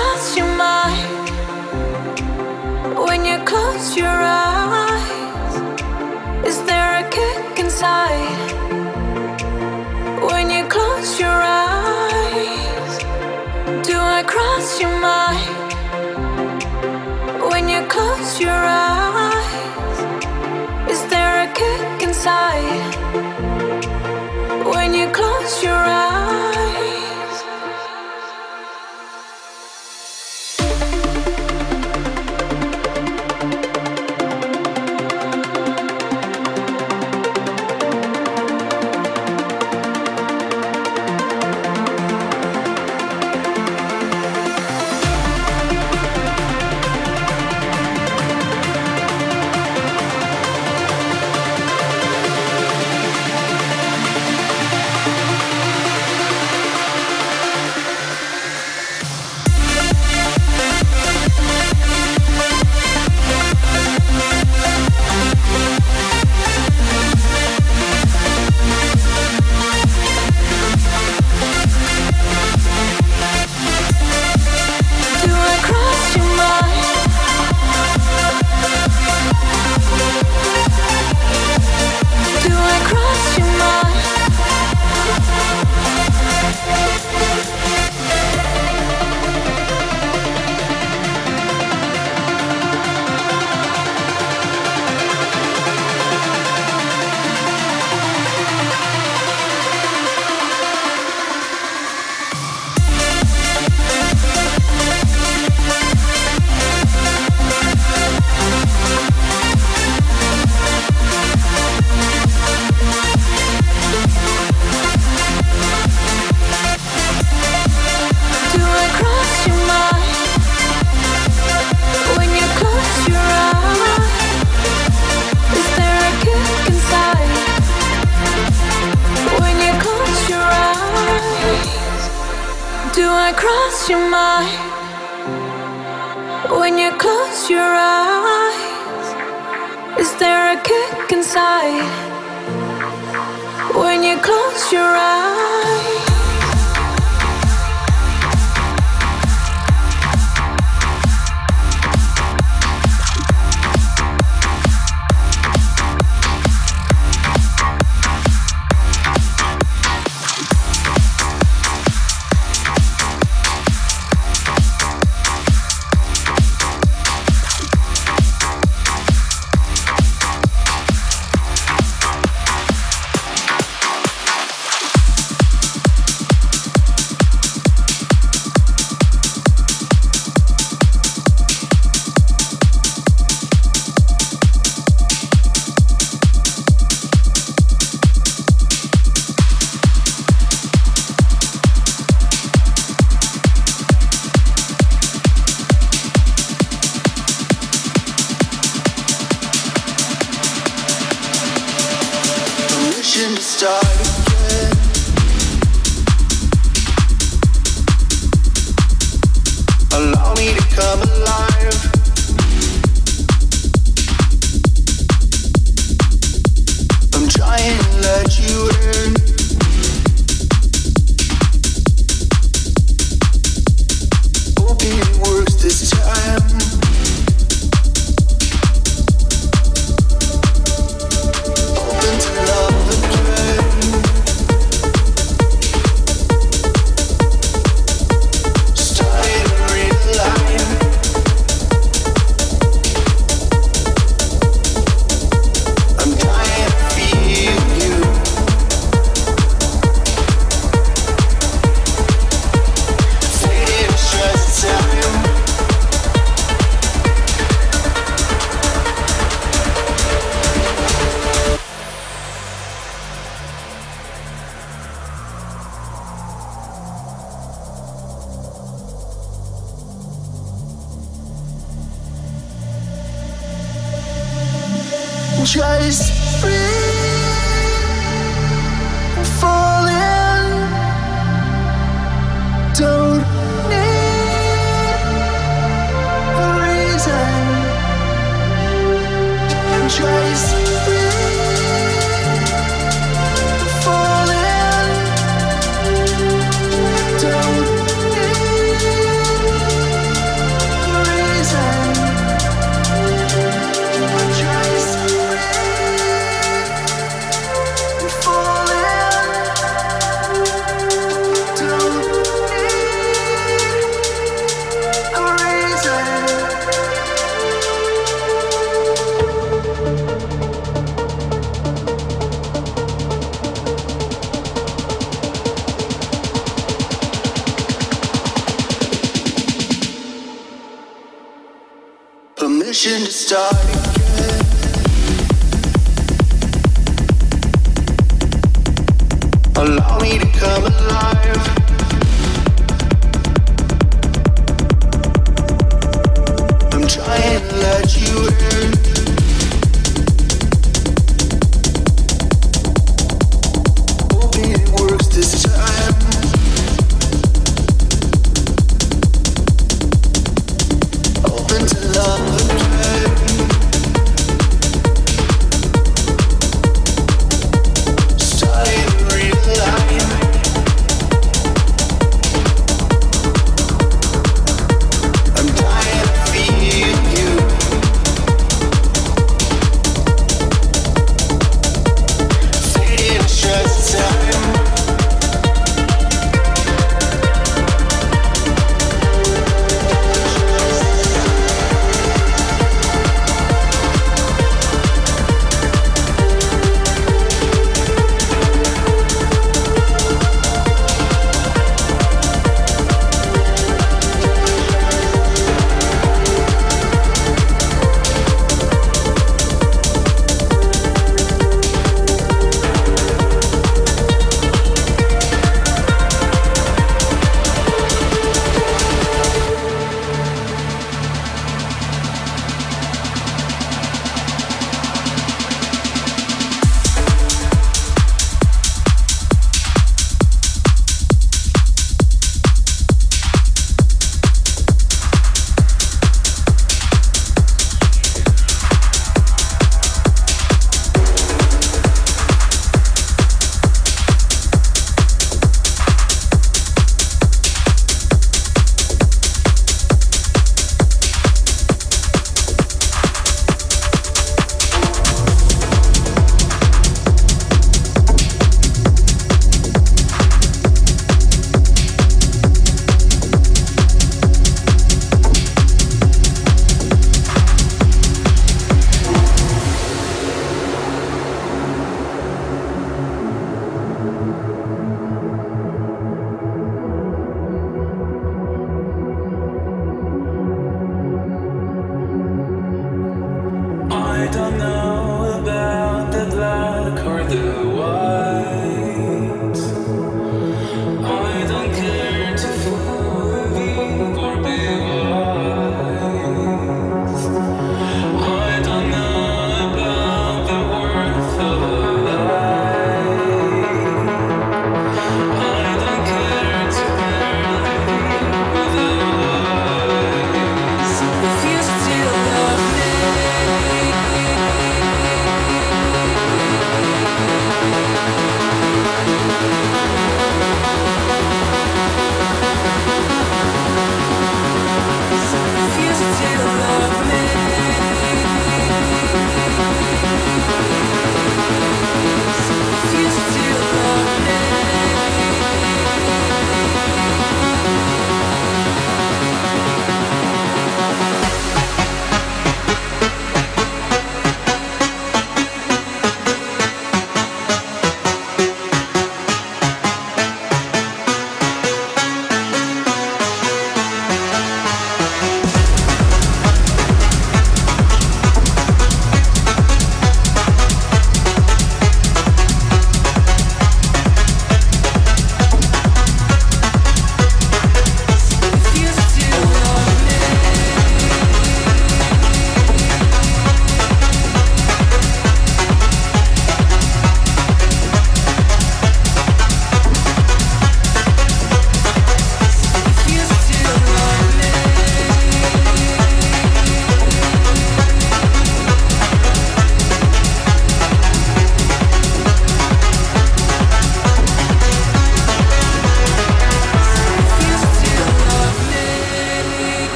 cross your mind when you close your eyes? Is there a kick inside when you close your eyes? Do I cross your mind when you close your eyes? Is there a kick inside when you close your eyes? inside. When you close your eyes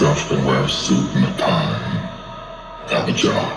yourself can wear a suit and a and have a job.